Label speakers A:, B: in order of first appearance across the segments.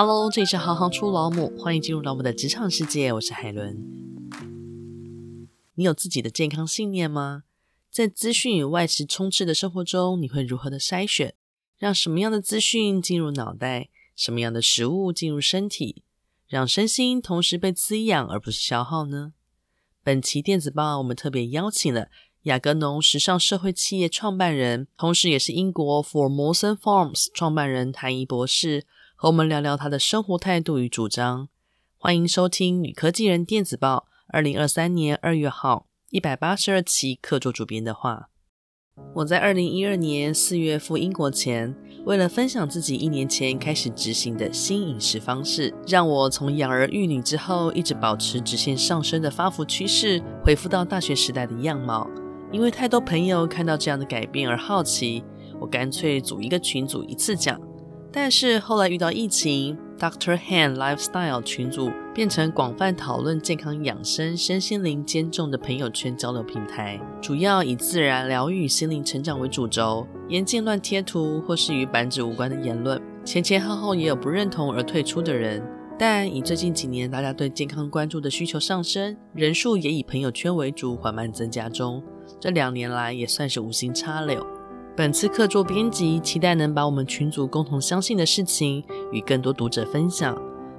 A: Hello，这里是行行出老母，欢迎进入老母的职场世界，我是海伦。你有自己的健康信念吗？在资讯与外食充斥的生活中，你会如何的筛选，让什么样的资讯进入脑袋，什么样的食物进入身体，让身心同时被滋养而不是消耗呢？本期电子报，我们特别邀请了雅格农时尚社会企业创办人，同时也是英国 Formosan Farms 创办人谭怡博士，和我们聊聊他的生活态度与主张。欢迎收听《女科技人电子报》二零二三年二月号一百八十二期客座主编的话。我在二零一二年四月赴英国前，为了分享自己一年前开始执行的新饮食方式，让我从养儿育女之后一直保持直线上升的发福趋势，恢复到大学时代的样貌。因为太多朋友看到这样的改变而好奇，我干脆组一个群组一次讲。但是后来遇到疫情，Dr. Han Lifestyle 群组变成广泛讨论健康养生、身心灵兼重的朋友圈交流平台，主要以自然疗愈、心灵成长为主轴，严禁乱贴图或是与版主无关的言论。前前后后也有不认同而退出的人，但以最近几年大家对健康关注的需求上升，人数也以朋友圈为主缓慢增加中。这两年来也算是无心插柳。本次客座编辑期待能把我们群组共同相信的事情与更多读者分享，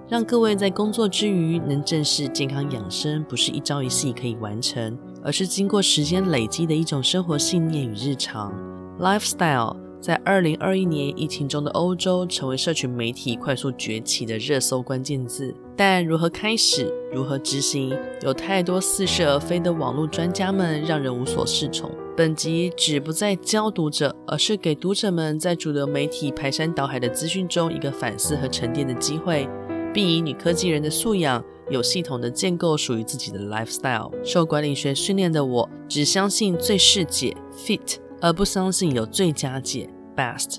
A: 让各位在工作之余能正视健康养生不是一朝一夕可以完成，而是经过时间累积的一种生活信念与日常。Lifestyle 在二零二一年疫情中的欧洲成为社群媒体快速崛起的热搜关键字，但如何开始、如何执行，有太多似是而非的网络专家们让人无所适从。本集旨不再教读者，而是给读者们在主流媒体排山倒海的资讯中一个反思和沉淀的机会，并以女科技人的素养，有系统的建构属于自己的 lifestyle。受管理学训练的我，只相信最适解 fit，而不相信有最佳解 best。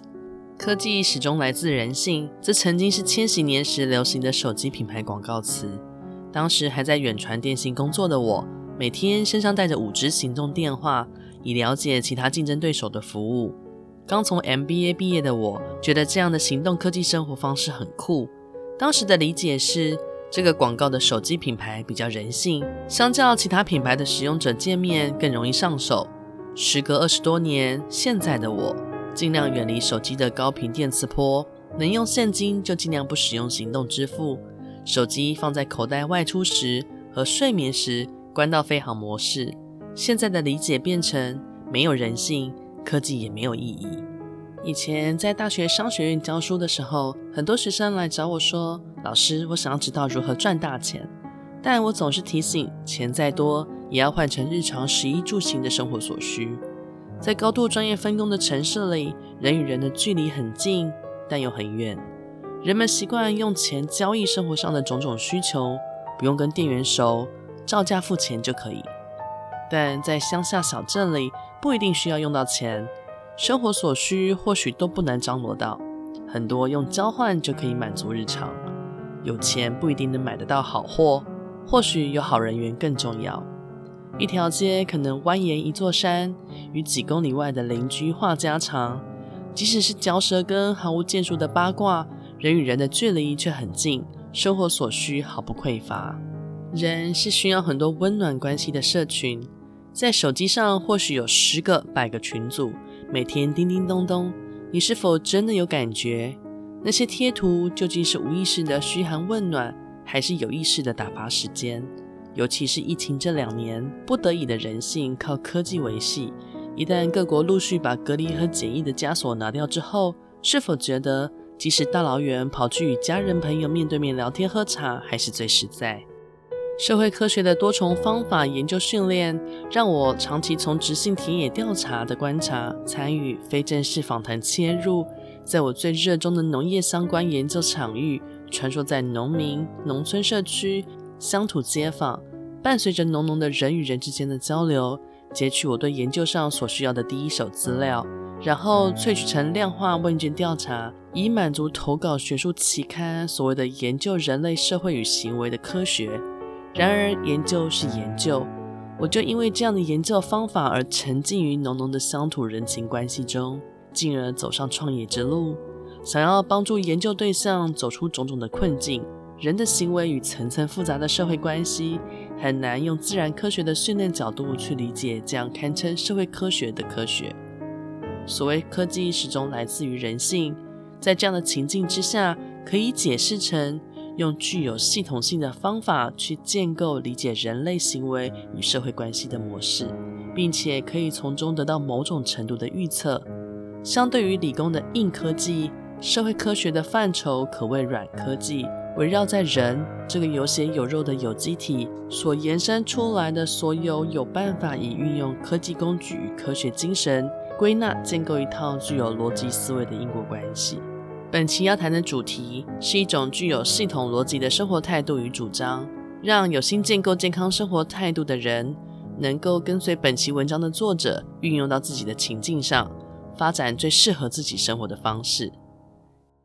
A: 科技始终来自人性，这曾经是千禧年时流行的手机品牌广告词。当时还在远传电信工作的我，每天身上带着五只行动电话。以了解其他竞争对手的服务。刚从 MBA 毕业的我，觉得这样的行动科技生活方式很酷。当时的理解是，这个广告的手机品牌比较人性，相较其他品牌的使用者界面更容易上手。时隔二十多年，现在的我尽量远离手机的高频电磁波，能用现金就尽量不使用行动支付。手机放在口袋外出时和睡眠时关到飞行模式。现在的理解变成没有人性，科技也没有意义。以前在大学商学院教书的时候，很多学生来找我说：“老师，我想要知道如何赚大钱。”但我总是提醒，钱再多也要换成日常食衣住行的生活所需。在高度专业分工的城市里，人与人的距离很近，但又很远。人们习惯用钱交易生活上的种种需求，不用跟店员熟，照价付钱就可以。但在乡下小镇里，不一定需要用到钱，生活所需或许都不难张罗到，很多用交换就可以满足日常。有钱不一定能买得到好货，或许有好人缘更重要。一条街可能蜿蜒一座山，与几公里外的邻居话家常，即使是嚼舌根毫无建树的八卦，人与人的距离却很近，生活所需毫不匮乏。人是需要很多温暖关系的社群。在手机上或许有十个、百个群组，每天叮叮咚咚，你是否真的有感觉？那些贴图究竟是无意识的嘘寒问暖，还是有意识的打发时间？尤其是疫情这两年，不得已的人性靠科技维系。一旦各国陆续把隔离和检疫的枷锁拿掉之后，是否觉得即使大老远跑去与家人朋友面对面聊天喝茶，还是最实在？社会科学的多重方法研究训练，让我长期从直性田野调查的观察，参与非正式访谈切入，在我最热衷的农业相关研究场域，穿梭在农民、农村社区、乡土街坊，伴随着浓浓的人与人之间的交流，截取我对研究上所需要的第一手资料，然后萃取成量化问卷调查，以满足投稿学术期刊所谓的研究人类社会与行为的科学。然而，研究是研究，我就因为这样的研究方法而沉浸于浓浓的乡土人情关系中，进而走上创业之路。想要帮助研究对象走出种种的困境，人的行为与层层复杂的社会关系，很难用自然科学的训练角度去理解这样堪称社会科学的科学。所谓科技始终来自于人性，在这样的情境之下，可以解释成用具有系统性的方法去建构理解人类行为与社会关系的模式，并且可以从中得到某种程度的预测。相对于理工的硬科技，社会科学的范畴可谓软科技，围绕在人这个有血有肉的有机体所延伸出来的所有有办法以运用科技工具与科学精神。归纳建构一套具有逻辑思维的因果关系。本期要谈的主题是一种具有系统逻辑的生活态度与主张，让有心建构健康生活态度的人能够跟随本期文章的作者运用到自己的情境上，发展最适合自己生活的方式。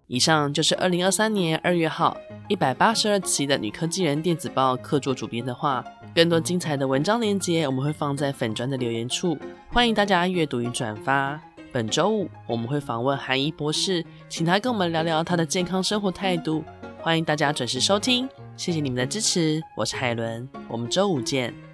A: 以上就是二零二三年二月号一百八十二期的《女科技人》电子报客座主编的话。更多精彩的文章链接，我们会放在粉砖的留言处，欢迎大家阅读与转发。本周五我们会访问韩怡博士，请他跟我们聊聊他的健康生活态度。欢迎大家准时收听，谢谢你们的支持，我是海伦，我们周五见。